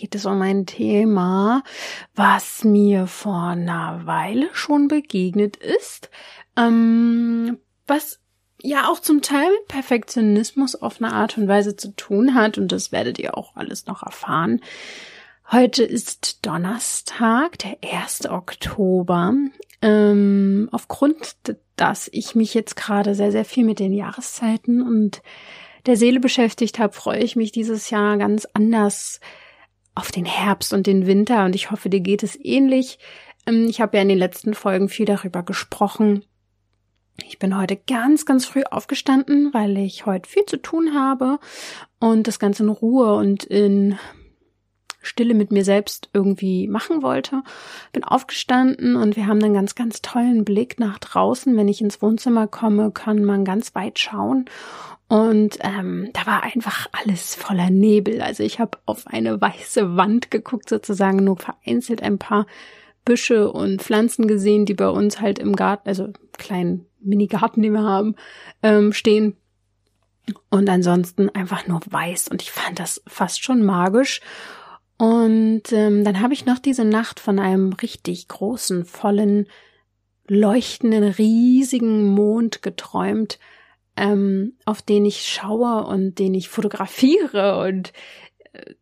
geht es um ein Thema, was mir vor einer Weile schon begegnet ist, ähm, was ja auch zum Teil mit Perfektionismus auf eine Art und Weise zu tun hat und das werdet ihr auch alles noch erfahren. Heute ist Donnerstag, der 1. Oktober. Ähm, aufgrund, dass ich mich jetzt gerade sehr, sehr viel mit den Jahreszeiten und der Seele beschäftigt habe, freue ich mich dieses Jahr ganz anders auf den Herbst und den Winter und ich hoffe, dir geht es ähnlich. Ähm, ich habe ja in den letzten Folgen viel darüber gesprochen. Ich bin heute ganz, ganz früh aufgestanden, weil ich heute viel zu tun habe und das Ganze in Ruhe und in Stille mit mir selbst irgendwie machen wollte. Bin aufgestanden und wir haben einen ganz, ganz tollen Blick nach draußen. Wenn ich ins Wohnzimmer komme, kann man ganz weit schauen. Und ähm, da war einfach alles voller Nebel. Also ich habe auf eine weiße Wand geguckt, sozusagen nur vereinzelt ein paar Büsche und Pflanzen gesehen, die bei uns halt im Garten, also kleinen Mini-Garten, den wir haben, ähm, stehen. Und ansonsten einfach nur weiß. Und ich fand das fast schon magisch. Und ähm, dann habe ich noch diese Nacht von einem richtig großen, vollen, leuchtenden, riesigen Mond geträumt ähm, auf den ich schaue und den ich fotografiere. Und äh,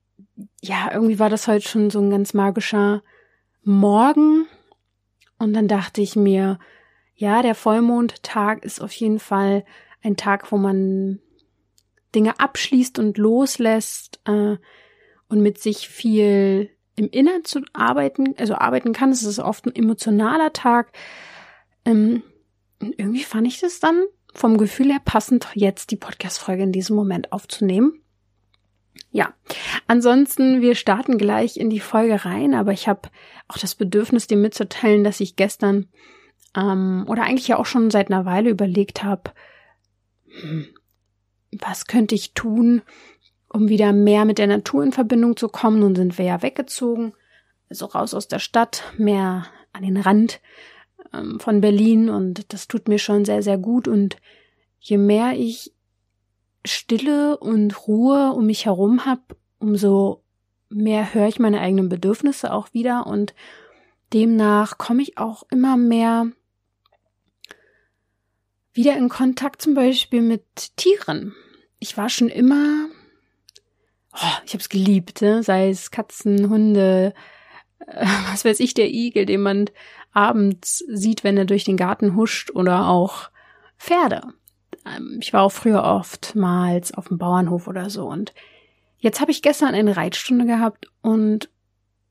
ja, irgendwie war das heute schon so ein ganz magischer Morgen. Und dann dachte ich mir, ja, der Vollmondtag ist auf jeden Fall ein Tag, wo man Dinge abschließt und loslässt äh, und mit sich viel im Innern zu arbeiten, also arbeiten kann. Es ist oft ein emotionaler Tag. Ähm, irgendwie fand ich das dann vom Gefühl her passend, jetzt die Podcast-Folge in diesem Moment aufzunehmen. Ja, ansonsten, wir starten gleich in die Folge rein, aber ich habe auch das Bedürfnis, dir mitzuteilen, dass ich gestern ähm, oder eigentlich ja auch schon seit einer Weile überlegt habe, hm, was könnte ich tun, um wieder mehr mit der Natur in Verbindung zu kommen. Nun sind wir ja weggezogen, also raus aus der Stadt, mehr an den Rand ähm, von Berlin und das tut mir schon sehr, sehr gut und je mehr ich Stille und Ruhe um mich herum habe, umso mehr höre ich meine eigenen Bedürfnisse auch wieder und demnach komme ich auch immer mehr wieder in Kontakt zum Beispiel mit Tieren. Ich war schon immer, oh, ich habe es geliebt, ne? sei es Katzen, Hunde, äh, was weiß ich, der Igel, den man abends sieht, wenn er durch den Garten huscht oder auch Pferde. Ähm, ich war auch früher oftmals auf dem Bauernhof oder so und jetzt habe ich gestern eine Reitstunde gehabt und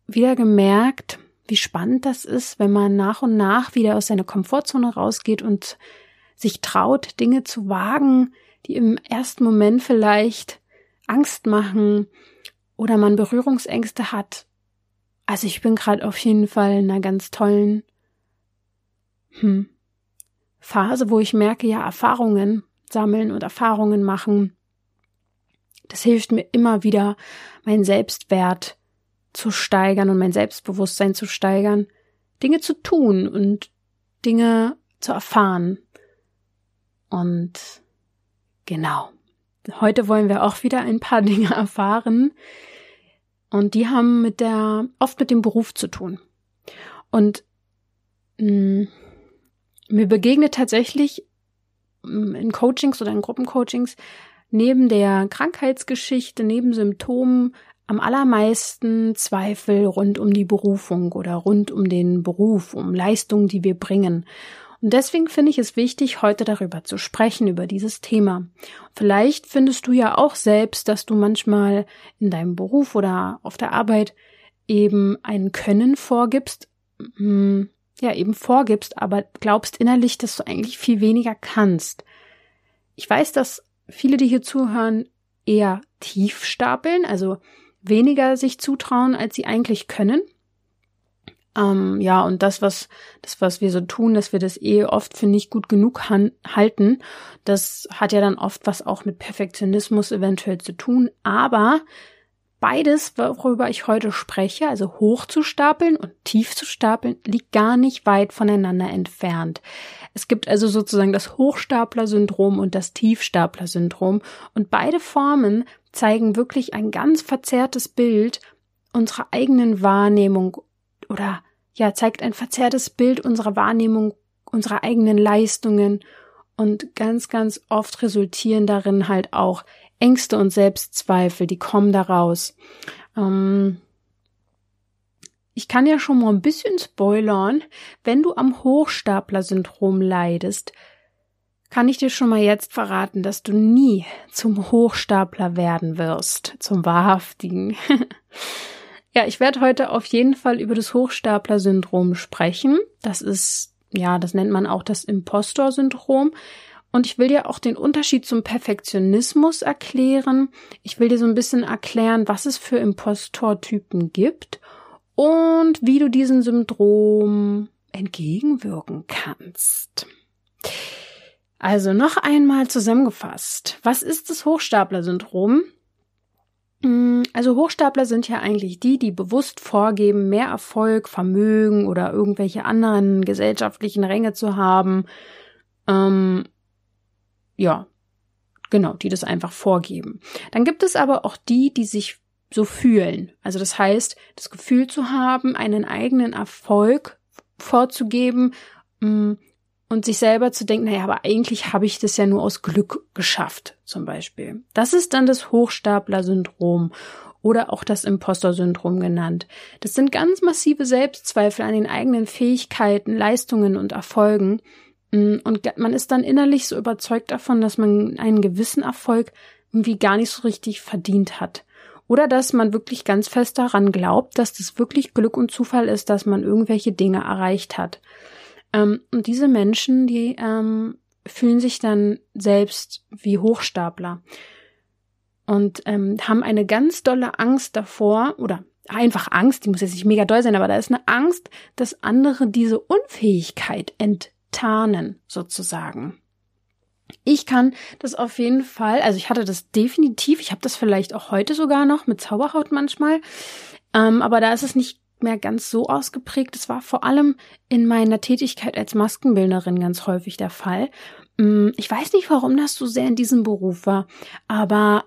wieder gemerkt, wie spannend das ist, wenn man nach und nach wieder aus seiner Komfortzone rausgeht und sich traut, Dinge zu wagen, die im ersten Moment vielleicht Angst machen oder man Berührungsängste hat. Also ich bin gerade auf jeden Fall in einer ganz tollen hm, Phase, wo ich merke, ja, Erfahrungen sammeln und Erfahrungen machen. Das hilft mir immer wieder, meinen Selbstwert zu steigern und mein Selbstbewusstsein zu steigern, Dinge zu tun und Dinge zu erfahren. Und genau. Heute wollen wir auch wieder ein paar Dinge erfahren. Und die haben mit der, oft mit dem Beruf zu tun. Und mh, hm, mir begegnet tatsächlich mm, in Coachings oder in Gruppencoachings neben der Krankheitsgeschichte, neben Symptomen am allermeisten Zweifel rund um die Berufung oder rund um den Beruf, um Leistungen, die wir bringen. Und deswegen finde ich es wichtig, heute darüber zu sprechen, über dieses Thema. Vielleicht findest du ja auch selbst, dass du manchmal in deinem Beruf oder auf der Arbeit eben ein Können vorgibst, hm, ja eben vorgibst, aber glaubst innerlich, dass du eigentlich viel weniger kannst. Ich weiß, dass viele, die hier zuhören, eher tief stapeln, also weniger sich zutrauen, als sie eigentlich können. Ähm, ja, und das, was, das, was wir so tun, dass wir das eh oft für nicht gut genug halten, das hat ja dann oft was auch mit Perfektionismus eventuell zu tun. Aber beides, worüber ich heute spreche, also hoch zu stapeln und tief zu stapeln, liegt gar nicht weit voneinander entfernt. Es gibt also sozusagen das Hochstapler-Syndrom und das Tiefstapler-Syndrom und beide Formen zeigen wirklich ein ganz verzerrtes Bild unserer eigenen Wahrnehmung oder ja, zeigt ein verzerrtes Bild unserer Wahrnehmung, unserer eigenen Leistungen und ganz, ganz oft resultieren darin halt auch Ängste und Selbstzweifel, die kommen daraus. Ähm ich kann ja schon mal ein bisschen spoilern, wenn du am Hochstapler-Syndrom leidest, kann ich dir schon mal jetzt verraten, dass du nie zum Hochstapler werden wirst, zum wahrhaftigen. Ja, ich werde heute auf jeden Fall über das Hochstapler-Syndrom sprechen. Das ist, ja, das nennt man auch das Impostor-Syndrom. Und ich will dir auch den Unterschied zum Perfektionismus erklären. Ich will dir so ein bisschen erklären, was es für Impostor-Typen gibt und wie du diesem Syndrom entgegenwirken kannst. Also noch einmal zusammengefasst. Was ist das Hochstapler-Syndrom? Mm, also Hochstapler sind ja eigentlich die, die bewusst vorgeben, mehr Erfolg, Vermögen oder irgendwelche anderen gesellschaftlichen Ränge zu haben. Ähm, ja, genau, die das einfach vorgeben. Dann gibt es aber auch die, die sich so fühlen. Also das heißt, das Gefühl zu haben, einen eigenen Erfolg vorzugeben, mm, und sich selber zu denken, naja, aber eigentlich habe ich das ja nur aus Glück geschafft, zum Beispiel. Das ist dann das Hochstapler-Syndrom oder auch das Imposter-Syndrom genannt. Das sind ganz massive Selbstzweifel an den eigenen Fähigkeiten, Leistungen und Erfolgen. Mm, und man ist dann innerlich so überzeugt davon, dass man einen gewissen Erfolg irgendwie gar nicht so richtig verdient hat. Oder dass man wirklich ganz fest daran glaubt, dass das wirklich Glück und Zufall ist, dass man irgendwelche Dinge erreicht hat. Ähm, und diese Menschen, die ähm, fühlen sich dann selbst wie Hochstapler und ähm, haben eine ganz dolle Angst davor oder einfach Angst, die muss jetzt nicht mega doll sein, aber da ist eine Angst, dass andere diese Unfähigkeit enttarnen, sozusagen. Ich kann das auf jeden Fall, also ich hatte das definitiv, ich habe das vielleicht auch heute sogar noch mit Zauberhaut manchmal, ähm, aber da ist es nicht mehr ganz so ausgeprägt. Es war vor allem in meiner Tätigkeit als Maskenbildnerin ganz häufig der Fall. Mm, ich weiß nicht, warum das so sehr in diesem Beruf war, aber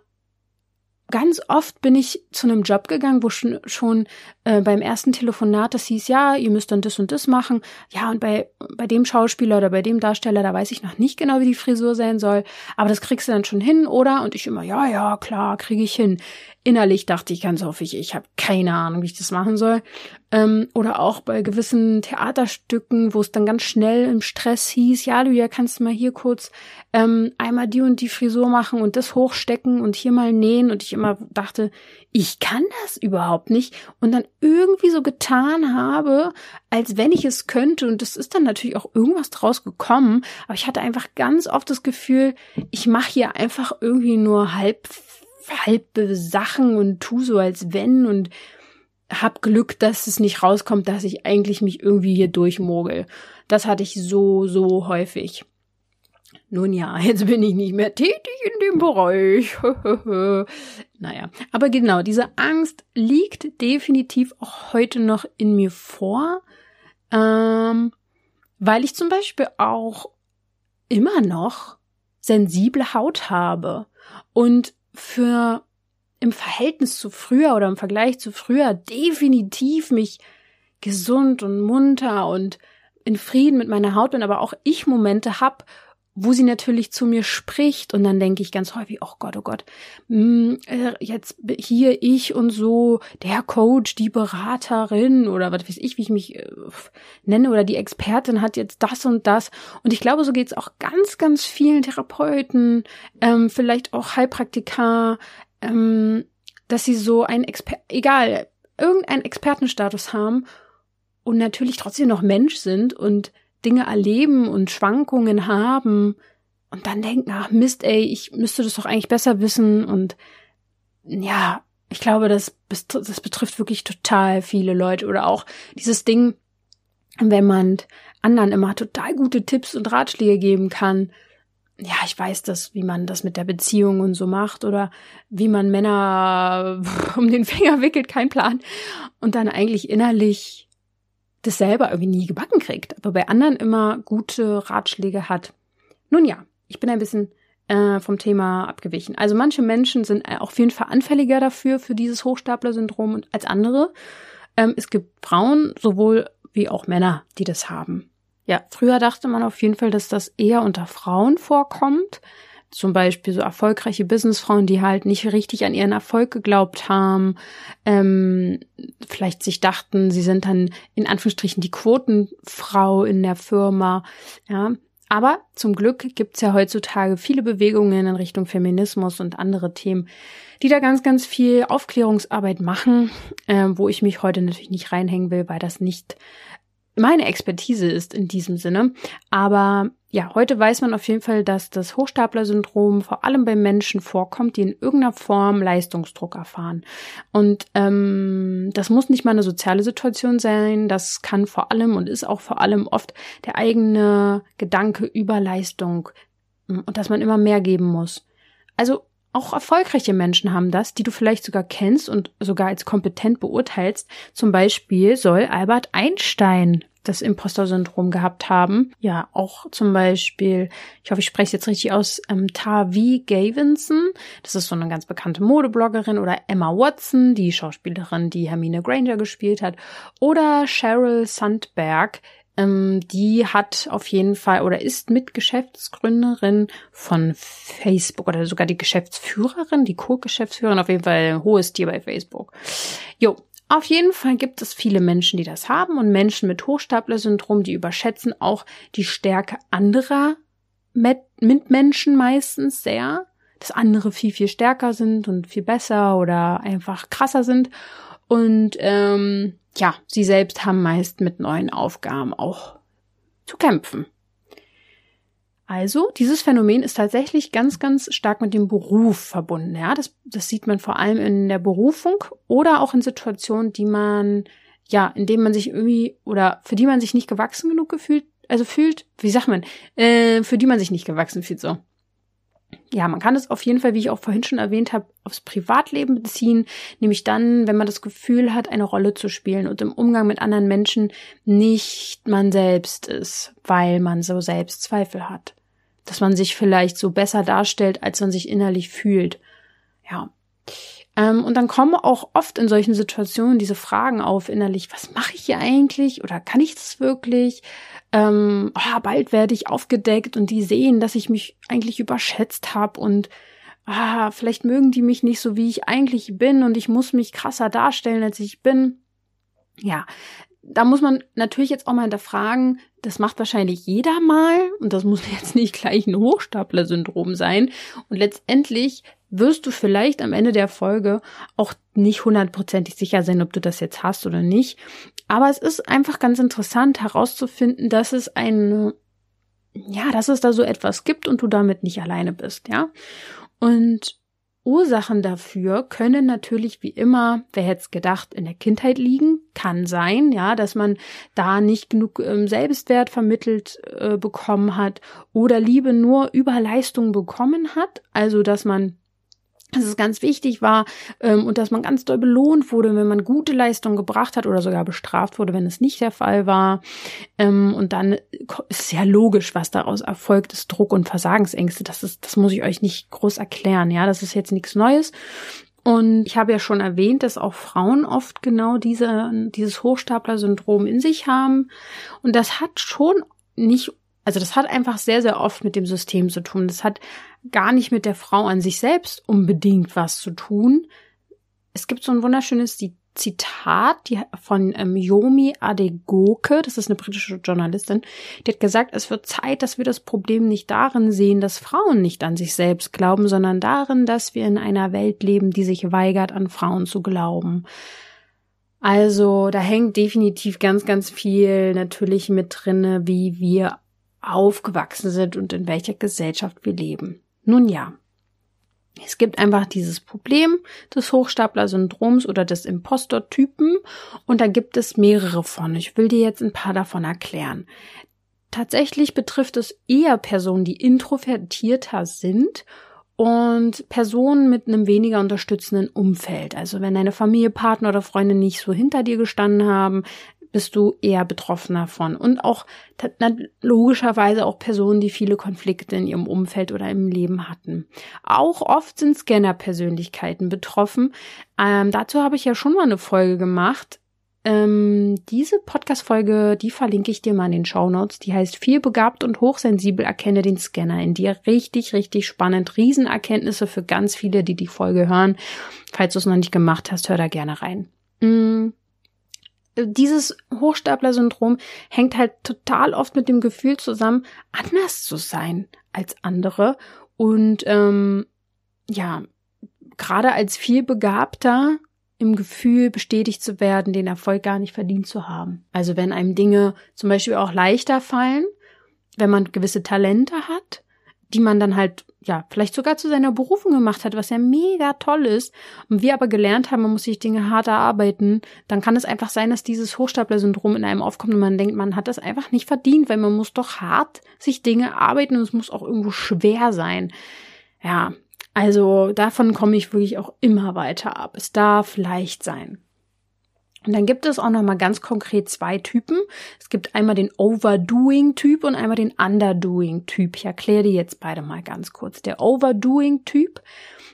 ganz oft bin ich zu einem Job gegangen, wo schon, schon äh, beim ersten Telefonat das hieß, ja, ihr müsst dann das und das machen. Ja, und bei, bei dem Schauspieler oder bei dem Darsteller, da weiß ich noch nicht genau, wie die Frisur sein soll, aber das kriegst du dann schon hin, oder? Und ich immer, ja, ja, klar, kriege ich hin. Innerlich dachte ich ganz häufig, ich habe keine Ahnung, wie ich das machen soll. Ähm, oder auch bei gewissen Theaterstücken, wo es dann ganz schnell im Stress hieß, ja, du ja kannst du mal hier kurz ähm, einmal die und die Frisur machen und das hochstecken und hier mal nähen. Und ich immer dachte, ich kann das überhaupt nicht. Und dann irgendwie so getan habe, als wenn ich es könnte. Und das ist dann natürlich auch irgendwas draus gekommen. Aber ich hatte einfach ganz oft das Gefühl, ich mache hier einfach irgendwie nur halb halbe Sachen und tu so als wenn und hab Glück, dass es nicht rauskommt, dass ich eigentlich mich irgendwie hier durchmogel. Das hatte ich so, so häufig. Nun ja, jetzt bin ich nicht mehr tätig in dem Bereich. naja, aber genau, diese Angst liegt definitiv auch heute noch in mir vor, ähm, weil ich zum Beispiel auch immer noch sensible Haut habe und für im Verhältnis zu früher oder im Vergleich zu früher definitiv mich gesund und munter und in Frieden mit meiner Haut bin, aber auch ich Momente hab, wo sie natürlich zu mir spricht und dann denke ich ganz häufig, oh Gott, oh Gott, hm, äh, jetzt hier ich und so, der Coach, die Beraterin oder was weiß ich, wie ich mich äh, nenne oder die Expertin hat jetzt das und das. Und ich glaube, so geht's auch ganz, ganz vielen Therapeuten, ähm, vielleicht auch Heilpraktiker, ähm, dass sie so ein Exper egal, irgendeinen Expertenstatus haben und natürlich trotzdem noch Mensch sind und Dinge erleben und Schwankungen haben und dann denken, ach Mist, ey, ich müsste das doch eigentlich besser wissen und ja, ich glaube, das, das betrifft wirklich total viele Leute oder auch dieses Ding, wenn man anderen immer total gute Tipps und Ratschläge geben kann. Ja, ich weiß das, wie man das mit der Beziehung und so macht oder wie man Männer um den Finger wickelt, kein Plan. Und dann eigentlich innerlich das selber irgendwie nie gebacken kriegt, aber bei anderen immer gute Ratschläge hat. Nun ja, ich bin ein bisschen äh, vom Thema abgewichen. Also manche Menschen sind äh, auf jeden Fall anfälliger dafür, für dieses Hochstapler-Syndrom als andere. Ähm, es gibt Frauen sowohl wie auch Männer, die das haben. Ja, früher dachte man auf jeden Fall, dass das eher unter Frauen vorkommt. Zum Beispiel so erfolgreiche Businessfrauen, die halt nicht richtig an ihren Erfolg geglaubt haben, ähm, vielleicht sich dachten, sie sind dann in Anführungsstrichen die Quotenfrau in der Firma. Ja, aber zum Glück gibt's ja heutzutage viele Bewegungen in Richtung Feminismus und andere Themen, die da ganz, ganz viel Aufklärungsarbeit machen, äh, wo ich mich heute natürlich nicht reinhängen will, weil das nicht meine Expertise ist in diesem Sinne. Aber ja, heute weiß man auf jeden Fall, dass das Hochstapler-Syndrom vor allem bei Menschen vorkommt, die in irgendeiner Form Leistungsdruck erfahren. Und ähm, das muss nicht mal eine soziale Situation sein, das kann vor allem und ist auch vor allem oft der eigene Gedanke über Leistung hm, und dass man immer mehr geben muss. Also auch erfolgreiche Menschen haben das, die du vielleicht sogar kennst und sogar als kompetent beurteilst. Zum Beispiel soll Albert Einstein das Imposter-Syndrom gehabt haben. Ja, auch zum Beispiel, ich hoffe, ich spreche es jetzt richtig aus, ähm, Tavi Gavinson, das ist so eine ganz bekannte Modebloggerin, oder Emma Watson, die Schauspielerin, die Hermine Granger gespielt hat, oder Sheryl Sandberg, ähm, die hat auf jeden Fall oder ist Mitgeschäftsgründerin von Facebook oder sogar die Geschäftsführerin, die Co-Geschäftsführerin, auf jeden Fall ein hohes Tier bei Facebook. Jo, auf jeden Fall gibt es viele Menschen, die das haben und Menschen mit Hochstapler-Syndrom, die überschätzen auch die Stärke anderer Mitmenschen meistens sehr, dass andere viel, viel stärker sind und viel besser oder einfach krasser sind. Und ähm, ja, sie selbst haben meist mit neuen Aufgaben auch zu kämpfen. Also, dieses Phänomen ist tatsächlich ganz, ganz stark mit dem Beruf verbunden. Ja, das, das sieht man vor allem in der Berufung oder auch in Situationen, die man, ja, in denen man sich irgendwie oder für die man sich nicht gewachsen genug gefühlt, also fühlt, wie sagt man, äh, für die man sich nicht gewachsen fühlt, so. Ja, man kann es auf jeden Fall, wie ich auch vorhin schon erwähnt habe, aufs Privatleben beziehen, nämlich dann, wenn man das Gefühl hat, eine Rolle zu spielen und im Umgang mit anderen Menschen nicht man selbst ist, weil man so Selbstzweifel hat dass man sich vielleicht so besser darstellt, als man sich innerlich fühlt. Ja. Ähm, und dann kommen auch oft in solchen Situationen diese Fragen auf innerlich, was mache ich hier eigentlich oder kann ich das wirklich? Ähm, oh, bald werde ich aufgedeckt und die sehen, dass ich mich eigentlich überschätzt habe und ah, vielleicht mögen die mich nicht so, wie ich eigentlich bin und ich muss mich krasser darstellen, als ich bin. Ja, da muss man natürlich jetzt auch mal hinterfragen, das macht wahrscheinlich jeder mal und das muss jetzt nicht gleich ein Hochstapler-Syndrom sein. Und letztendlich wirst du vielleicht am Ende der Folge auch nicht hundertprozentig sicher sein, ob du das jetzt hast oder nicht. Aber es ist einfach ganz interessant herauszufinden, dass es eine, ja, dass es da so etwas gibt und du damit nicht alleine bist, ja. Und Ursachen dafür können natürlich wie immer, wer hätte es gedacht, in der Kindheit liegen. Kann sein, ja, dass man da nicht genug ähm, Selbstwert vermittelt äh, bekommen hat oder Liebe nur über Leistung bekommen hat. Also, dass man dass es ganz wichtig war ähm, und dass man ganz doll belohnt wurde, wenn man gute Leistung gebracht hat oder sogar bestraft wurde, wenn es nicht der Fall war. Ähm, und dann ist ja logisch, was daraus erfolgt, ist Druck und Versagensängste. Das ist, das muss ich euch nicht groß erklären. Ja, das ist jetzt nichts Neues. Und ich habe ja schon erwähnt, dass auch Frauen oft genau diese, dieses Hochstapler-Syndrom in sich haben. Und das hat schon nicht also das hat einfach sehr, sehr oft mit dem System zu tun. Das hat gar nicht mit der Frau an sich selbst unbedingt was zu tun. Es gibt so ein wunderschönes Zitat von ähm, Yomi Adegoke, das ist eine britische Journalistin, die hat gesagt, es wird Zeit, dass wir das Problem nicht darin sehen, dass Frauen nicht an sich selbst glauben, sondern darin, dass wir in einer Welt leben, die sich weigert, an Frauen zu glauben. Also da hängt definitiv ganz, ganz viel natürlich mit drinne, wie wir aufgewachsen sind und in welcher Gesellschaft wir leben. Nun ja. Es gibt einfach dieses Problem des Hochstapler-Syndroms oder des Impostor-Typen und da gibt es mehrere von. Ich will dir jetzt ein paar davon erklären. Tatsächlich betrifft es eher Personen, die introvertierter sind und Personen mit einem weniger unterstützenden Umfeld. Also wenn deine Familie, Partner oder Freunde nicht so hinter dir gestanden haben, bist du eher betroffen davon. Und auch logischerweise auch Personen, die viele Konflikte in ihrem Umfeld oder im Leben hatten. Auch oft sind Scanner-Persönlichkeiten betroffen. Ähm, dazu habe ich ja schon mal eine Folge gemacht. Ähm, diese Podcast-Folge, die verlinke ich dir mal in den Show Notes. Die heißt Viel begabt und hochsensibel erkenne den Scanner in dir. Richtig, richtig spannend. Riesenerkenntnisse für ganz viele, die die Folge hören. Falls du es noch nicht gemacht hast, hör da gerne rein. Mm dieses Hochstapler-Syndrom hängt halt total oft mit dem Gefühl zusammen, anders zu sein als andere. Und ähm, ja, gerade als viel begabter im Gefühl, bestätigt zu werden, den Erfolg gar nicht verdient zu haben. Also wenn einem Dinge zum Beispiel auch leichter fallen, wenn man gewisse Talente hat, die man dann halt, ja, vielleicht sogar zu seiner Berufung gemacht hat, was ja mega toll ist, und wir aber gelernt haben, man muss sich Dinge hart erarbeiten, dann kann es einfach sein, dass dieses Hochstapler-Syndrom in einem aufkommt und man denkt, man hat das einfach nicht verdient, weil man muss doch hart sich Dinge erarbeiten und es muss auch irgendwo schwer sein. Ja, also davon komme ich wirklich auch immer weiter ab. Es darf leicht sein. Und dann gibt es auch noch mal ganz konkret zwei Typen. Es gibt einmal den Overdoing-Typ und einmal den Underdoing-Typ. Ich erkläre die jetzt beide mal ganz kurz. Der Overdoing-Typ,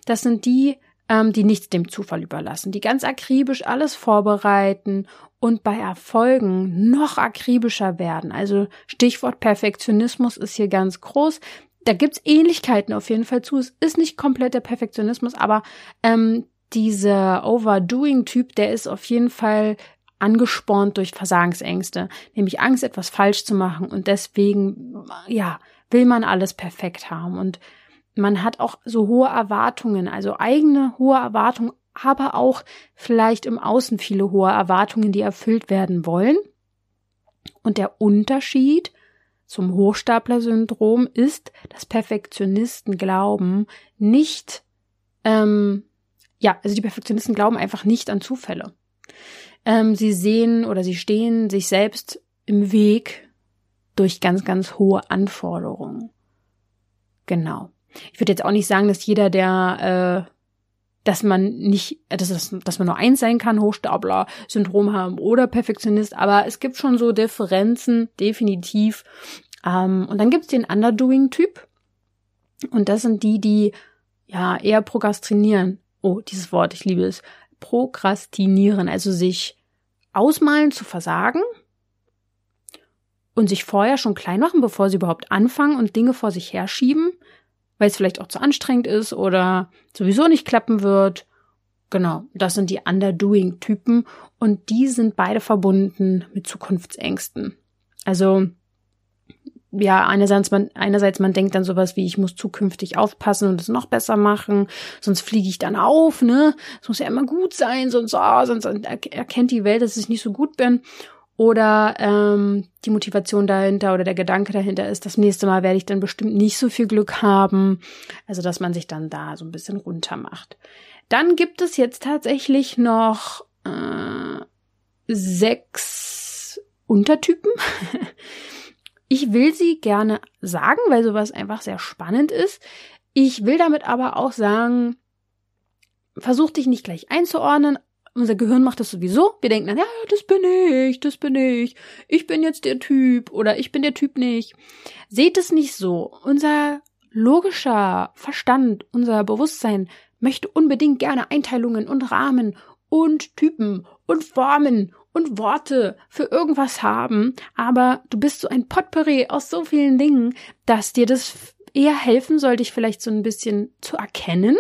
das sind die, ähm, die nichts dem Zufall überlassen, die ganz akribisch alles vorbereiten und bei Erfolgen noch akribischer werden. Also Stichwort Perfektionismus ist hier ganz groß. Da gibt's Ähnlichkeiten auf jeden Fall zu. Es ist nicht komplett der Perfektionismus, aber ähm, dieser Overdoing-Typ, der ist auf jeden Fall angespornt durch Versagensängste, nämlich Angst, etwas falsch zu machen und deswegen, ja, will man alles perfekt haben und man hat auch so hohe Erwartungen, also eigene hohe Erwartungen, aber auch vielleicht im Außen viele hohe Erwartungen, die erfüllt werden wollen. Und der Unterschied zum Hochstapler-Syndrom ist, dass Perfektionisten glauben, nicht ähm, ja, also die Perfektionisten glauben einfach nicht an Zufälle. Ähm, sie sehen oder sie stehen sich selbst im Weg durch ganz, ganz hohe Anforderungen. Genau. Ich würde jetzt auch nicht sagen, dass jeder, der, äh, dass man nicht, äh, dass, dass, man nur eins sein kann, Hochstapler, Syndrom haben oder Perfektionist, aber es gibt schon so Differenzen, definitiv. Ähm, und dann gibt's den Underdoing-Typ. Und das sind die, die ja eher prokrastinieren oh, dieses Wort, ich liebe es, prokrastinieren, also sich ausmalen zu versagen und sich vorher schon klein machen, bevor sie überhaupt anfangen und Dinge vor sich herschieben, weil es vielleicht auch zu anstrengend ist oder sowieso nicht klappen wird. Genau, das sind die Underdoing-Typen und die sind beide verbunden mit Zukunftsängsten. Also ja, einerseits man, einerseits man denkt dann sowas wie, ich muss zukünftig aufpassen und es noch besser machen, sonst fliege ich dann auf, ne? Es muss ja immer gut sein, sonst, oh, sonst erkennt die Welt, dass ich nicht so gut bin. Oder ähm, die Motivation dahinter oder der Gedanke dahinter ist, das nächste Mal werde ich dann bestimmt nicht so viel Glück haben. Also, dass man sich dann da so ein bisschen runter macht. Dann gibt es jetzt tatsächlich noch äh, sechs Untertypen. Ich will sie gerne sagen, weil sowas einfach sehr spannend ist. Ich will damit aber auch sagen, versuch dich nicht gleich einzuordnen. Unser Gehirn macht das sowieso. Wir denken dann, ja, das bin ich, das bin ich. Ich bin jetzt der Typ oder ich bin der Typ nicht. Seht es nicht so. Unser logischer Verstand, unser Bewusstsein möchte unbedingt gerne Einteilungen und Rahmen und Typen und Formen und Worte für irgendwas haben, aber du bist so ein Potpourri aus so vielen Dingen, dass dir das eher helfen soll, dich vielleicht so ein bisschen zu erkennen.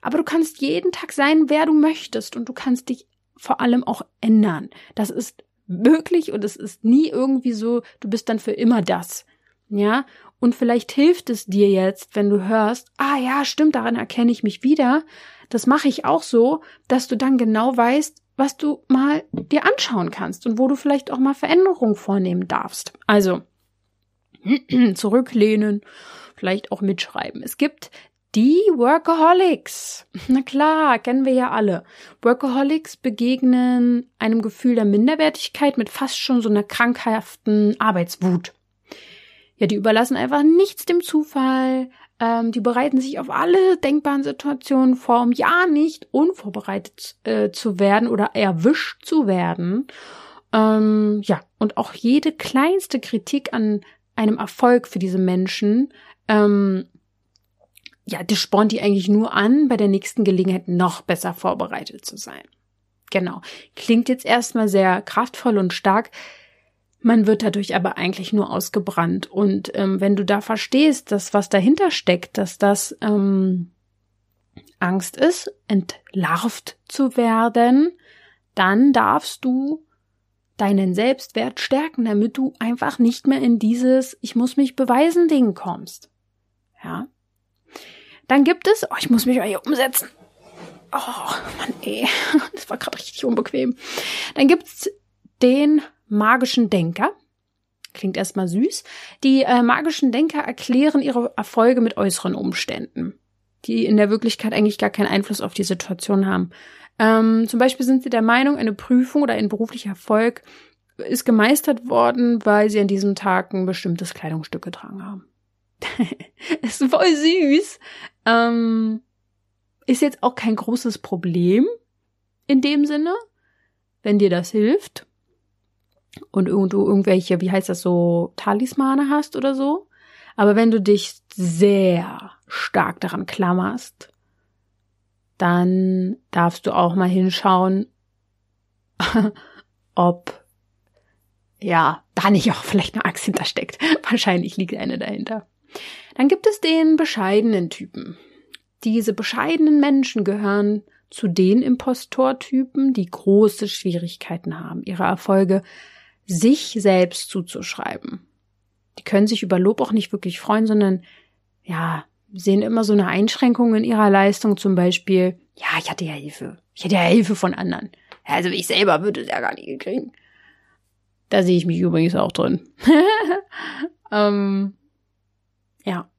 Aber du kannst jeden Tag sein, wer du möchtest und du kannst dich vor allem auch ändern. Das ist möglich und es ist nie irgendwie so, du bist dann für immer das. Ja, und vielleicht hilft es dir jetzt, wenn du hörst, ah ja, stimmt, daran erkenne ich mich wieder. Das mache ich auch so, dass du dann genau weißt, was du mal dir anschauen kannst und wo du vielleicht auch mal Veränderungen vornehmen darfst. Also zurücklehnen, vielleicht auch mitschreiben. Es gibt Die Workaholics. Na klar, kennen wir ja alle. Workaholics begegnen einem Gefühl der Minderwertigkeit mit fast schon so einer krankhaften Arbeitswut. Ja, die überlassen einfach nichts dem Zufall. Ähm, die bereiten sich auf alle denkbaren Situationen vor, um ja nicht unvorbereitet äh, zu werden oder erwischt zu werden. Ähm, ja, und auch jede kleinste Kritik an einem Erfolg für diese Menschen ähm, ja, das spornt die eigentlich nur an, bei der nächsten Gelegenheit noch besser vorbereitet zu sein. Genau. Klingt jetzt erstmal sehr kraftvoll und stark. Man wird dadurch aber eigentlich nur ausgebrannt. Und ähm, wenn du da verstehst, dass was dahinter steckt, dass das ähm, Angst ist, entlarvt zu werden, dann darfst du deinen Selbstwert stärken, damit du einfach nicht mehr in dieses Ich muss mich beweisen Ding kommst. Ja. Dann gibt es, oh, ich muss mich mal hier umsetzen. Oh, Mann, ey, das war gerade richtig unbequem. Dann gibt's den magischen Denker. Klingt erstmal süß. Die äh, magischen Denker erklären ihre Erfolge mit äußeren Umständen, die in der Wirklichkeit eigentlich gar keinen Einfluss auf die Situation haben. Ähm, zum Beispiel sind sie der Meinung, eine Prüfung oder ein beruflicher Erfolg ist gemeistert worden, weil sie an diesem Tag ein bestimmtes Kleidungsstück getragen haben. ist voll süß. Ähm, ist jetzt auch kein großes Problem in dem Sinne, wenn dir das hilft und du irgendwelche, wie heißt das so, Talismane hast oder so. Aber wenn du dich sehr stark daran klammerst, dann darfst du auch mal hinschauen, ob ja, da nicht auch vielleicht eine Axt hintersteckt. Wahrscheinlich liegt eine dahinter. Dann gibt es den bescheidenen Typen. Diese bescheidenen Menschen gehören zu den Impostortypen, die große Schwierigkeiten haben, ihre Erfolge sich selbst zuzuschreiben. Die können sich über Lob auch nicht wirklich freuen, sondern ja, sehen immer so eine Einschränkung in ihrer Leistung, zum Beispiel, ja, ich hatte ja Hilfe. Ich hatte ja Hilfe von anderen. Also ich selber würde es ja gar nicht kriegen. Da sehe ich mich übrigens auch drin. ähm, ja.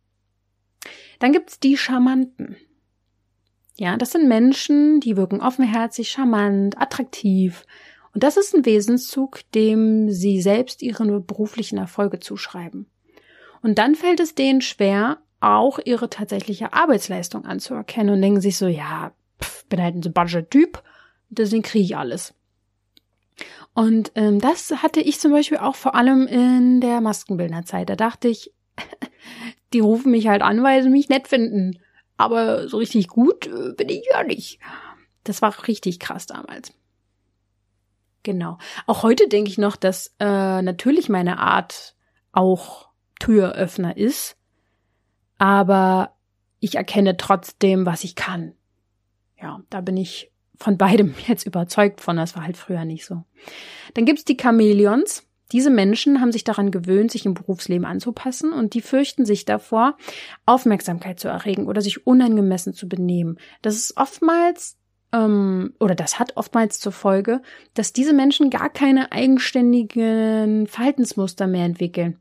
Dann gibt's die Charmanten. Ja, das sind Menschen, die wirken offenherzig, charmant, attraktiv. Und das ist ein Wesenszug, dem sie selbst ihren beruflichen Erfolge zuschreiben. Und dann fällt es denen schwer, auch ihre tatsächliche Arbeitsleistung anzuerkennen und denken sich so, ja, pff, bin halt ein sympathischer Typ, deswegen kriege ich alles. Und ähm, das hatte ich zum Beispiel auch vor allem in der Maskenbildnerzeit. Da dachte ich, die rufen mich halt an, weil sie mich nett finden. Aber so richtig gut äh, bin ich ja nicht. Das war richtig krass damals. Genau. Auch heute denke ich noch, dass äh, natürlich meine Art auch Türöffner ist. Aber ich erkenne trotzdem, was ich kann. Ja, da bin ich von beidem jetzt überzeugt von. Das war halt früher nicht so. Dann gibt's die Chamäleons. Diese Menschen haben sich daran gewöhnt, sich im Berufsleben anzupassen und die fürchten sich davor, Aufmerksamkeit zu erregen oder sich unangemessen zu benehmen. Das ist oftmals ähm, oder das hat oftmals zur Folge, dass diese Menschen gar keine eigenständigen Verhaltensmuster mehr entwickeln.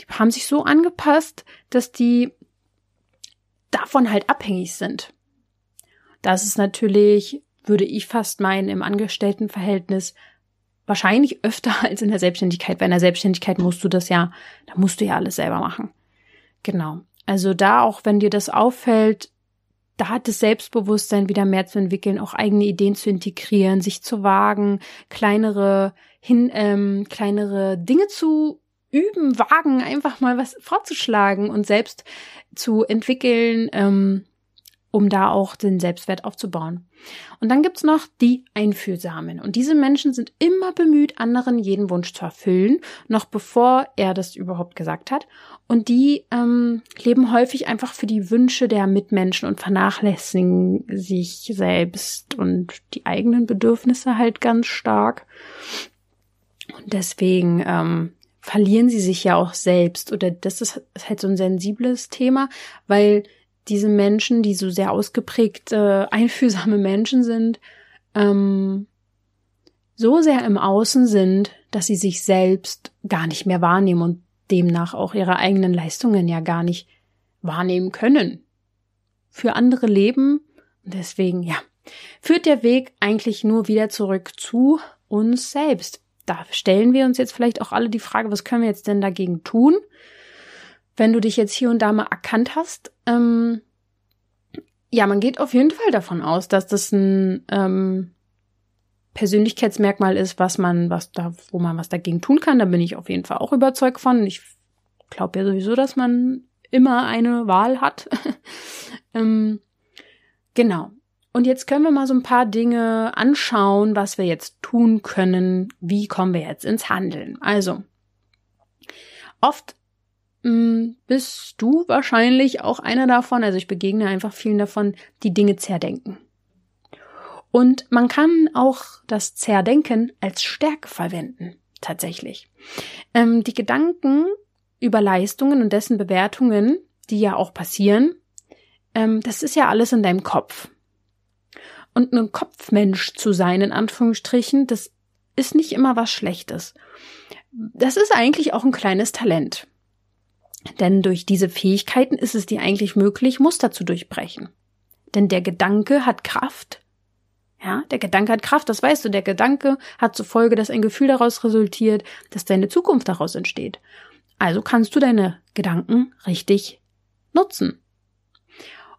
Die haben sich so angepasst, dass die davon halt abhängig sind. Das ist natürlich, würde ich fast meinen, im Angestelltenverhältnis wahrscheinlich öfter als in der Selbstständigkeit. Weil in der Selbstständigkeit musst du das ja, da musst du ja alles selber machen. Genau. Also da auch, wenn dir das auffällt, da hat das Selbstbewusstsein wieder mehr zu entwickeln, auch eigene Ideen zu integrieren, sich zu wagen, kleinere hin, ähm, kleinere Dinge zu üben, wagen, einfach mal was vorzuschlagen und selbst zu entwickeln, ähm, um da auch den Selbstwert aufzubauen. Und dann gibt's noch die Einfühlsamen. Und diese Menschen sind immer bemüht, anderen jeden Wunsch zu erfüllen, noch bevor er das überhaupt gesagt hat. Und die ähm, leben häufig einfach für die Wünsche der Mitmenschen und vernachlässigen sich selbst und die eigenen Bedürfnisse halt ganz stark. Und deswegen ähm, verlieren sie sich ja auch selbst. Oder das ist halt so ein sensibles Thema, weil diese Menschen, die so sehr ausgeprägt äh, einfühlsame Menschen sind, ähm, so sehr im Außen sind, dass sie sich selbst gar nicht mehr wahrnehmen und demnach auch ihre eigenen Leistungen ja gar nicht wahrnehmen können. für andere leben. Und deswegen, ja, führt der Weg eigentlich nur wieder zurück zu uns selbst. Da stellen wir uns jetzt vielleicht auch alle die Frage, was können wir jetzt denn dagegen tun? Wenn du dich jetzt hier und da mal erkannt hast, ähm, ja, man geht auf jeden Fall davon aus, dass das ein ähm, Persönlichkeitsmerkmal ist, was man, was da, wo man was dagegen tun kann. Da bin ich auf jeden Fall auch überzeugt von. Ich glaube ja sowieso, dass man immer eine Wahl hat. ähm, genau. Und jetzt können wir mal so ein paar Dinge anschauen, was wir jetzt tun können. Wie kommen wir jetzt ins Handeln? Also, oft bist du wahrscheinlich auch einer davon, also ich begegne einfach vielen davon, die Dinge zerdenken. Und man kann auch das Zerdenken als Stärke verwenden, tatsächlich. Ähm, die Gedanken über Leistungen und dessen Bewertungen, die ja auch passieren, ähm, das ist ja alles in deinem Kopf. Und ein Kopfmensch zu sein, in Anführungsstrichen, das ist nicht immer was Schlechtes. Das ist eigentlich auch ein kleines Talent. Denn durch diese Fähigkeiten ist es dir eigentlich möglich, Muster zu durchbrechen. Denn der Gedanke hat Kraft. Ja, der Gedanke hat Kraft, das weißt du. Der Gedanke hat zur Folge, dass ein Gefühl daraus resultiert, dass deine Zukunft daraus entsteht. Also kannst du deine Gedanken richtig nutzen.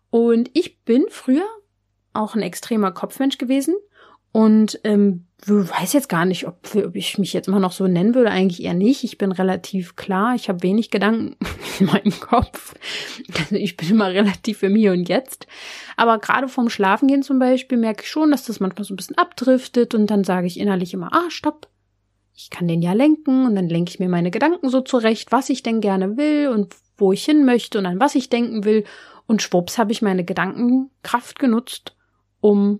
Und ich bin früher auch ein extremer Kopfmensch gewesen und ähm, weiß jetzt gar nicht, ob, ob ich mich jetzt immer noch so nennen würde. Eigentlich eher nicht. Ich bin relativ klar. Ich habe wenig Gedanken in meinem Kopf. Also ich bin immer relativ für mir und jetzt. Aber gerade vorm Schlafengehen zum Beispiel merke ich schon, dass das manchmal so ein bisschen abdriftet und dann sage ich innerlich immer, ah, stopp. Ich kann den ja lenken und dann lenke ich mir meine Gedanken so zurecht, was ich denn gerne will und wo ich hin möchte und an was ich denken will. Und schwupps habe ich meine Gedankenkraft genutzt, um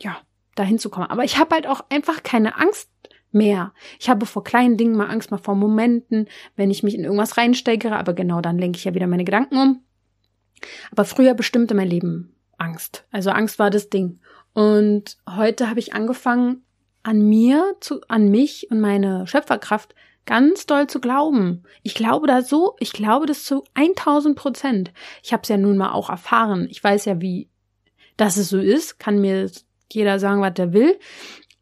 ja dahin zu kommen. Aber ich habe halt auch einfach keine Angst mehr. Ich habe vor kleinen Dingen mal Angst, mal vor Momenten, wenn ich mich in irgendwas reinsteigere, aber genau dann lenke ich ja wieder meine Gedanken um. Aber früher bestimmte mein Leben Angst. Also Angst war das Ding. Und heute habe ich angefangen, an mir, zu, an mich und meine Schöpferkraft ganz doll zu glauben. Ich glaube da so, ich glaube das zu 1000 Prozent. Ich habe es ja nun mal auch erfahren. Ich weiß ja, wie dass es so ist, kann mir jeder sagen, was er will.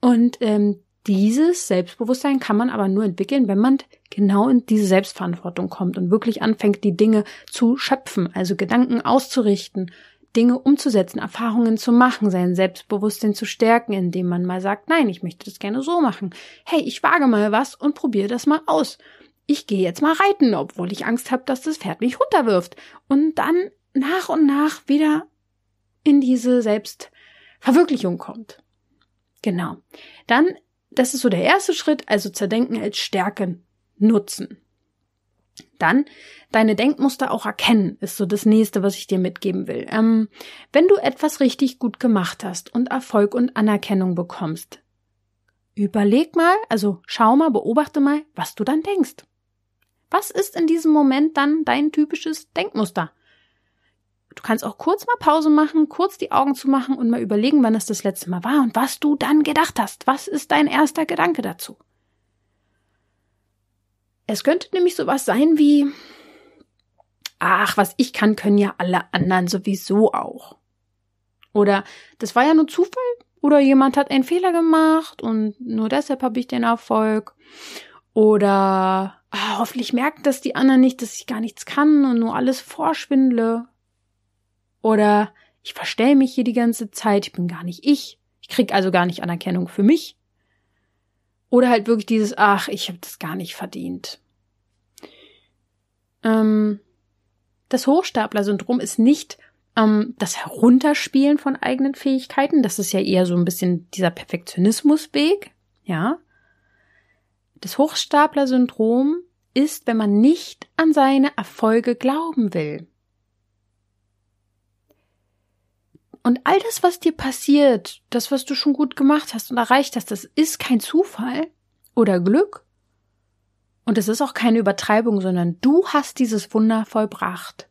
Und ähm, dieses Selbstbewusstsein kann man aber nur entwickeln, wenn man genau in diese Selbstverantwortung kommt und wirklich anfängt, die Dinge zu schöpfen, also Gedanken auszurichten, Dinge umzusetzen, Erfahrungen zu machen, sein Selbstbewusstsein zu stärken, indem man mal sagt, nein, ich möchte das gerne so machen. Hey, ich wage mal was und probiere das mal aus. Ich gehe jetzt mal reiten, obwohl ich Angst habe, dass das Pferd mich runterwirft. Und dann nach und nach wieder in diese Selbst Verwirklichung kommt. Genau. Dann, das ist so der erste Schritt, also zerdenken als Stärken nutzen. Dann deine Denkmuster auch erkennen, ist so das nächste, was ich dir mitgeben will. Ähm, wenn du etwas richtig gut gemacht hast und Erfolg und Anerkennung bekommst, überleg mal, also schau mal, beobachte mal, was du dann denkst. Was ist in diesem Moment dann dein typisches Denkmuster? Du kannst auch kurz mal Pause machen, kurz die Augen zu machen und mal überlegen, wann es das letzte Mal war und was du dann gedacht hast. Was ist dein erster Gedanke dazu? Es könnte nämlich sowas sein wie, ach, was ich kann, können ja alle anderen sowieso auch. Oder das war ja nur Zufall. Oder jemand hat einen Fehler gemacht und nur deshalb habe ich den Erfolg. Oder ah, hoffentlich merken das die anderen nicht, dass ich gar nichts kann und nur alles vorschwindle. Oder ich verstell mich hier die ganze Zeit, ich bin gar nicht ich. Ich krieg also gar nicht Anerkennung für mich. Oder halt wirklich dieses, ach, ich habe das gar nicht verdient. Ähm, das Hochstapler-Syndrom ist nicht ähm, das Herunterspielen von eigenen Fähigkeiten. Das ist ja eher so ein bisschen dieser Perfektionismusweg, ja. Das Hochstapler-Syndrom ist, wenn man nicht an seine Erfolge glauben will. Und all das, was dir passiert, das, was du schon gut gemacht hast und erreicht hast, das ist kein Zufall oder Glück. Und es ist auch keine Übertreibung, sondern du hast dieses Wunder vollbracht.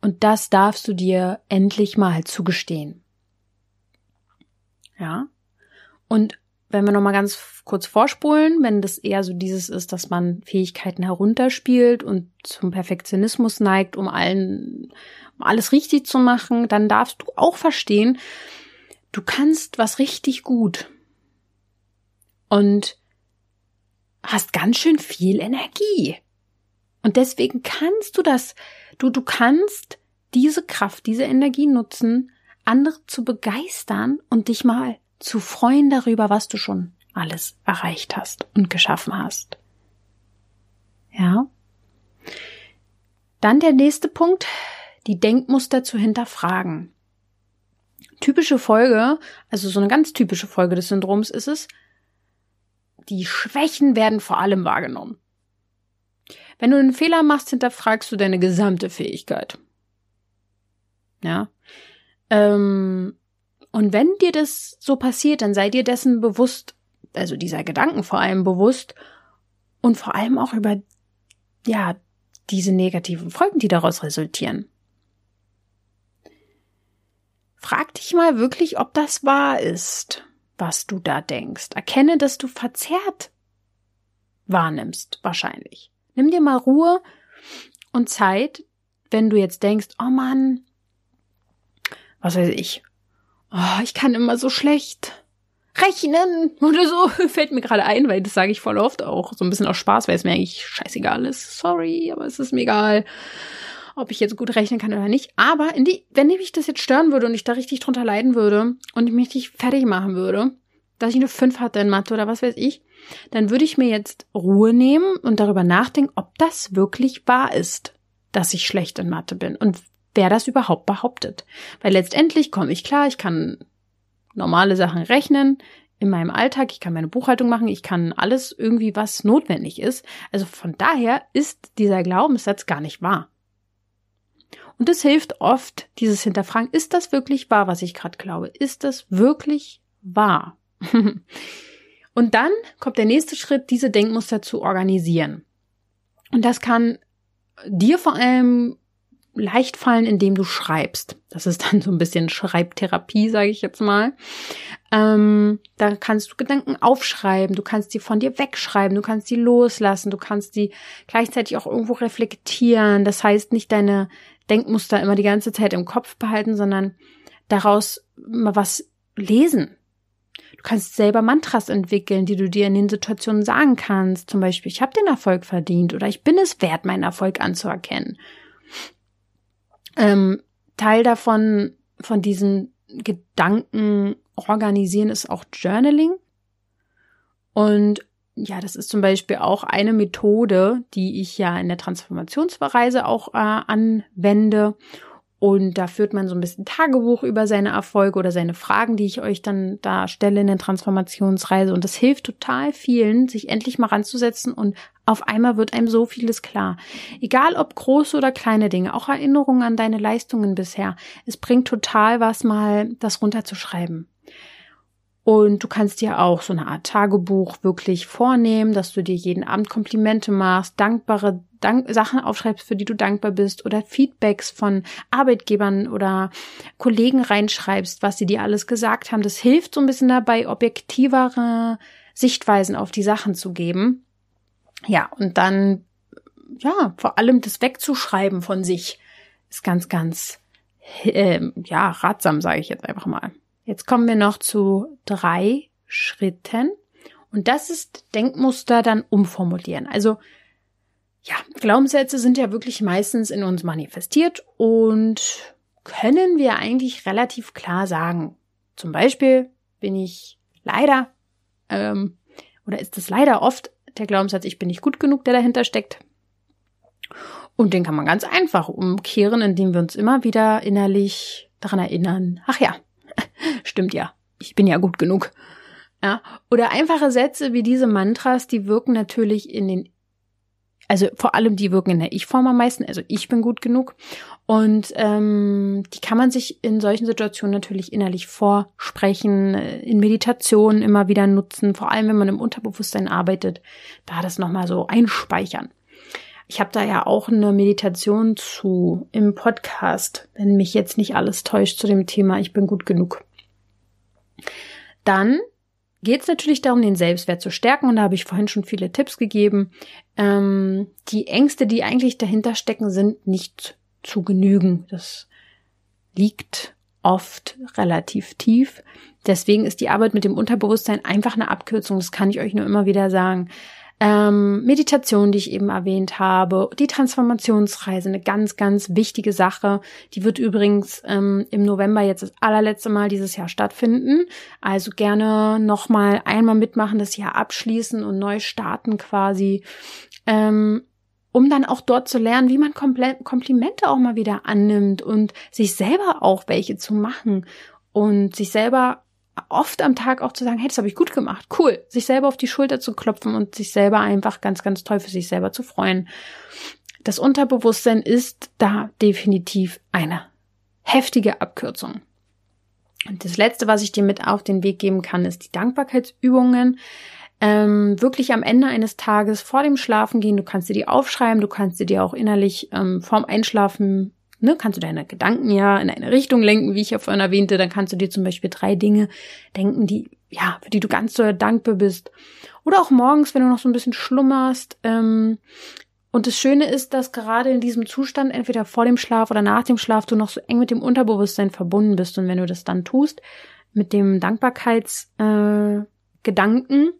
Und das darfst du dir endlich mal zugestehen. Ja? Und wenn wir nochmal ganz kurz vorspulen, wenn das eher so dieses ist, dass man Fähigkeiten herunterspielt und zum Perfektionismus neigt, um allen, um alles richtig zu machen, dann darfst du auch verstehen, du kannst was richtig gut. Und hast ganz schön viel Energie. Und deswegen kannst du das, du, du kannst diese Kraft, diese Energie nutzen, andere zu begeistern und dich mal zu freuen darüber, was du schon alles erreicht hast und geschaffen hast. Ja. Dann der nächste Punkt, die Denkmuster zu hinterfragen. Typische Folge, also so eine ganz typische Folge des Syndroms ist es, die Schwächen werden vor allem wahrgenommen. Wenn du einen Fehler machst, hinterfragst du deine gesamte Fähigkeit. Ja. Ähm, und wenn dir das so passiert, dann sei dir dessen bewusst, also dieser Gedanken vor allem bewusst und vor allem auch über, ja, diese negativen Folgen, die daraus resultieren. Frag dich mal wirklich, ob das wahr ist, was du da denkst. Erkenne, dass du verzerrt wahrnimmst, wahrscheinlich. Nimm dir mal Ruhe und Zeit, wenn du jetzt denkst, oh Mann, was weiß ich, oh, ich kann immer so schlecht rechnen oder so, fällt mir gerade ein, weil das sage ich voll oft auch, so ein bisschen aus Spaß, weil es mir eigentlich scheißegal ist. Sorry, aber es ist mir egal, ob ich jetzt gut rechnen kann oder nicht. Aber die, wenn mich das jetzt stören würde und ich da richtig drunter leiden würde und ich mich richtig fertig machen würde, dass ich eine 5 hatte in Mathe oder was weiß ich, dann würde ich mir jetzt Ruhe nehmen und darüber nachdenken, ob das wirklich wahr ist, dass ich schlecht in Mathe bin und wer das überhaupt behauptet. Weil letztendlich komme ich klar, ich kann normale Sachen rechnen in meinem Alltag, ich kann meine Buchhaltung machen, ich kann alles irgendwie, was notwendig ist. Also von daher ist dieser Glaubenssatz gar nicht wahr. Und es hilft oft, dieses Hinterfragen, ist das wirklich wahr, was ich gerade glaube? Ist das wirklich wahr? Und dann kommt der nächste Schritt, diese Denkmuster zu organisieren. Und das kann dir vor allem leicht fallen, indem du schreibst. Das ist dann so ein bisschen Schreibtherapie, sage ich jetzt mal. Ähm, da kannst du Gedanken aufschreiben, du kannst die von dir wegschreiben, du kannst die loslassen, du kannst die gleichzeitig auch irgendwo reflektieren. Das heißt, nicht deine Denkmuster immer die ganze Zeit im Kopf behalten, sondern daraus mal was lesen. Du kannst selber Mantras entwickeln, die du dir in den Situationen sagen kannst. Zum Beispiel, ich habe den Erfolg verdient oder ich bin es wert, meinen Erfolg anzuerkennen. Ähm, Teil davon, von diesen Gedanken organisieren, ist auch Journaling. Und ja, das ist zum Beispiel auch eine Methode, die ich ja in der Transformationsreise auch äh, anwende. Und da führt man so ein bisschen Tagebuch über seine Erfolge oder seine Fragen, die ich euch dann da stelle in der Transformationsreise. Und das hilft total vielen, sich endlich mal ranzusetzen und auf einmal wird einem so vieles klar. Egal ob große oder kleine Dinge, auch Erinnerungen an deine Leistungen bisher. Es bringt total was mal, das runterzuschreiben. Und du kannst dir auch so eine Art Tagebuch wirklich vornehmen, dass du dir jeden Abend Komplimente machst, dankbare Dank Sachen aufschreibst, für die du dankbar bist oder Feedbacks von Arbeitgebern oder Kollegen reinschreibst, was sie dir alles gesagt haben. Das hilft so ein bisschen dabei, objektivere Sichtweisen auf die Sachen zu geben. Ja, und dann, ja, vor allem das wegzuschreiben von sich ist ganz, ganz, äh, ja, ratsam, sage ich jetzt einfach mal. Jetzt kommen wir noch zu drei Schritten. Und das ist Denkmuster dann umformulieren. Also, ja, Glaubenssätze sind ja wirklich meistens in uns manifestiert und können wir eigentlich relativ klar sagen. Zum Beispiel bin ich leider, ähm, oder ist es leider oft der Glaubenssatz, ich bin nicht gut genug, der dahinter steckt. Und den kann man ganz einfach umkehren, indem wir uns immer wieder innerlich daran erinnern, ach ja, Stimmt ja. Ich bin ja gut genug. Ja. Oder einfache Sätze wie diese Mantras, die wirken natürlich in den, also vor allem die wirken in der Ich-Form am meisten, also ich bin gut genug. Und ähm, die kann man sich in solchen Situationen natürlich innerlich vorsprechen, äh, in Meditationen immer wieder nutzen, vor allem wenn man im Unterbewusstsein arbeitet, da das nochmal so einspeichern. Ich habe da ja auch eine Meditation zu im Podcast, wenn mich jetzt nicht alles täuscht zu dem Thema, ich bin gut genug. Dann geht es natürlich darum, den Selbstwert zu stärken. Und da habe ich vorhin schon viele Tipps gegeben. Ähm, die Ängste, die eigentlich dahinter stecken, sind nicht zu genügen. Das liegt oft relativ tief. Deswegen ist die Arbeit mit dem Unterbewusstsein einfach eine Abkürzung. Das kann ich euch nur immer wieder sagen. Ähm, Meditation, die ich eben erwähnt habe, die Transformationsreise, eine ganz, ganz wichtige Sache. Die wird übrigens ähm, im November jetzt das allerletzte Mal dieses Jahr stattfinden. Also gerne nochmal einmal mitmachen, das Jahr abschließen und neu starten quasi. Ähm, um dann auch dort zu lernen, wie man Komplimente auch mal wieder annimmt und sich selber auch welche zu machen und sich selber oft am Tag auch zu sagen, hey, das habe ich gut gemacht, cool, sich selber auf die Schulter zu klopfen und sich selber einfach ganz, ganz toll für sich selber zu freuen. Das Unterbewusstsein ist da definitiv eine heftige Abkürzung. Und das Letzte, was ich dir mit auf den Weg geben kann, ist die Dankbarkeitsübungen. Ähm, wirklich am Ende eines Tages vor dem Schlafen gehen. Du kannst dir die aufschreiben, du kannst dir auch innerlich ähm, vorm Einschlafen ne, kannst du deine Gedanken ja in eine Richtung lenken, wie ich ja vorhin erwähnte. Dann kannst du dir zum Beispiel drei Dinge denken, die, ja, für die du ganz so dankbar bist. Oder auch morgens, wenn du noch so ein bisschen schlummerst. Ähm, und das Schöne ist, dass gerade in diesem Zustand, entweder vor dem Schlaf oder nach dem Schlaf, du noch so eng mit dem Unterbewusstsein verbunden bist. Und wenn du das dann tust, mit dem Dankbarkeitsgedanken, äh,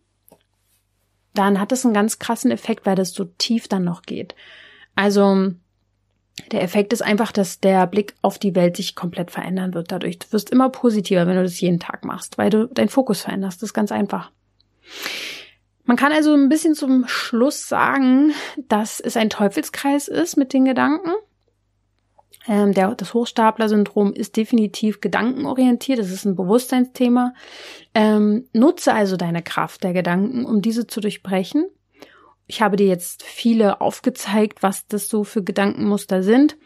dann hat das einen ganz krassen Effekt, weil das so tief dann noch geht. Also der Effekt ist einfach, dass der Blick auf die Welt sich komplett verändern wird dadurch. Du wirst immer positiver, wenn du das jeden Tag machst, weil du deinen Fokus veränderst. Das ist ganz einfach. Man kann also ein bisschen zum Schluss sagen, dass es ein Teufelskreis ist mit den Gedanken. Ähm, der, das Hochstapler-Syndrom ist definitiv gedankenorientiert. Das ist ein Bewusstseinsthema. Ähm, nutze also deine Kraft der Gedanken, um diese zu durchbrechen ich habe dir jetzt viele aufgezeigt, was das so für Gedankenmuster sind.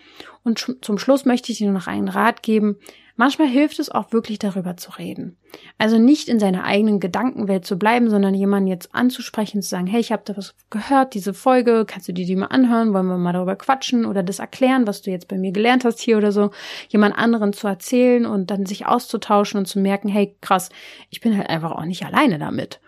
Und zum Schluss möchte ich dir noch einen Rat geben. Manchmal hilft es auch wirklich darüber zu reden. Also nicht in seiner eigenen Gedankenwelt zu bleiben, sondern jemanden jetzt anzusprechen, zu sagen, hey, ich habe da was gehört, diese Folge, kannst du dir die mal anhören, wollen wir mal darüber quatschen oder das erklären, was du jetzt bei mir gelernt hast hier oder so, jemand anderen zu erzählen und dann sich auszutauschen und zu merken, hey, krass, ich bin halt einfach auch nicht alleine damit.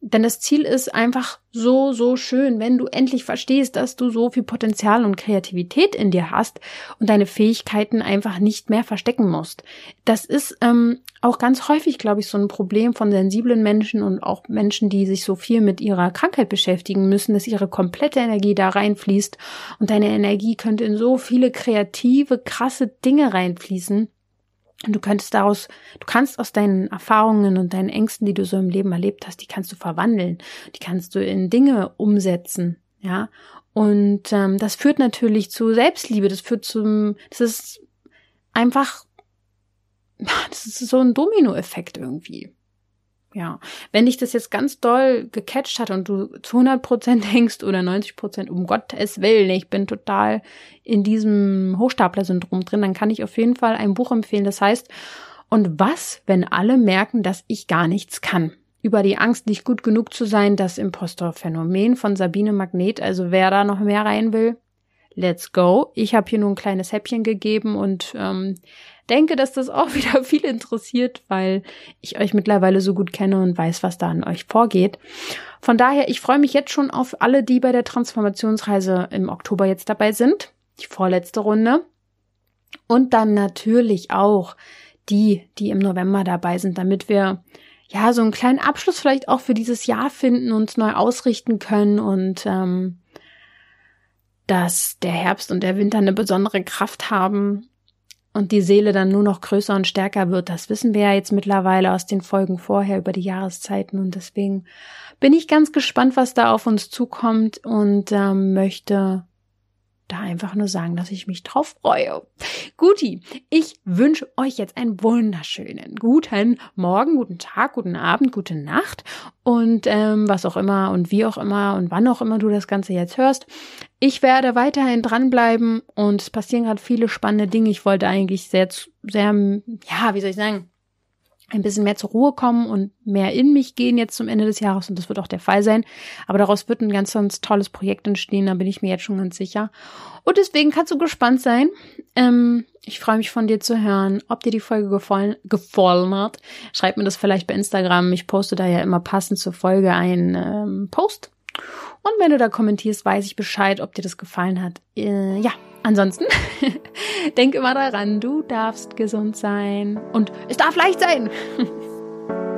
Denn das Ziel ist einfach so, so schön, wenn du endlich verstehst, dass du so viel Potenzial und Kreativität in dir hast und deine Fähigkeiten einfach nicht mehr verstecken musst. Das ist ähm, auch ganz häufig, glaube ich, so ein Problem von sensiblen Menschen und auch Menschen, die sich so viel mit ihrer Krankheit beschäftigen müssen, dass ihre komplette Energie da reinfließt und deine Energie könnte in so viele kreative, krasse Dinge reinfließen und du könntest daraus, du kannst aus deinen Erfahrungen und deinen Ängsten, die du so im Leben erlebt hast, die kannst du verwandeln, die kannst du in Dinge umsetzen, ja. Und ähm, das führt natürlich zu Selbstliebe, das führt zum, das ist einfach, das ist so ein Dominoeffekt irgendwie. Ja, wenn dich das jetzt ganz doll gecatcht hat und du zu 100 Prozent denkst oder 90 Prozent, um Gottes Willen, ich bin total in diesem Hochstapler-Syndrom drin, dann kann ich auf jeden Fall ein Buch empfehlen, das heißt, und was, wenn alle merken, dass ich gar nichts kann? Über die Angst, nicht gut genug zu sein, das Impostor-Phänomen von Sabine Magnet, also wer da noch mehr rein will, let's go. Ich habe hier nur ein kleines Häppchen gegeben und ähm, denke, dass das auch wieder viel interessiert, weil ich euch mittlerweile so gut kenne und weiß, was da an euch vorgeht. Von daher, ich freue mich jetzt schon auf alle, die bei der Transformationsreise im Oktober jetzt dabei sind. Die vorletzte Runde. Und dann natürlich auch die, die im November dabei sind, damit wir ja so einen kleinen Abschluss vielleicht auch für dieses Jahr finden, uns neu ausrichten können und ähm, dass der Herbst und der Winter eine besondere Kraft haben und die Seele dann nur noch größer und stärker wird. Das wissen wir ja jetzt mittlerweile aus den Folgen vorher über die Jahreszeiten und deswegen bin ich ganz gespannt, was da auf uns zukommt und ähm, möchte da einfach nur sagen, dass ich mich drauf freue. Guti, ich wünsche euch jetzt einen wunderschönen guten Morgen, guten Tag, guten Abend, gute Nacht und ähm, was auch immer und wie auch immer und wann auch immer du das Ganze jetzt hörst. Ich werde weiterhin dranbleiben und es passieren gerade viele spannende Dinge. Ich wollte eigentlich sehr, sehr, ja, wie soll ich sagen, ein bisschen mehr zur Ruhe kommen und mehr in mich gehen jetzt zum Ende des Jahres und das wird auch der Fall sein. Aber daraus wird ein ganz, ganz tolles Projekt entstehen, da bin ich mir jetzt schon ganz sicher. Und deswegen kannst du gespannt sein. Ähm, ich freue mich von dir zu hören, ob dir die Folge gefallen, gefallen hat. Schreib mir das vielleicht bei Instagram. Ich poste da ja immer passend zur Folge einen ähm, Post. Und wenn du da kommentierst, weiß ich Bescheid, ob dir das gefallen hat. Äh, ja, ansonsten denk immer daran, du darfst gesund sein und es darf leicht sein.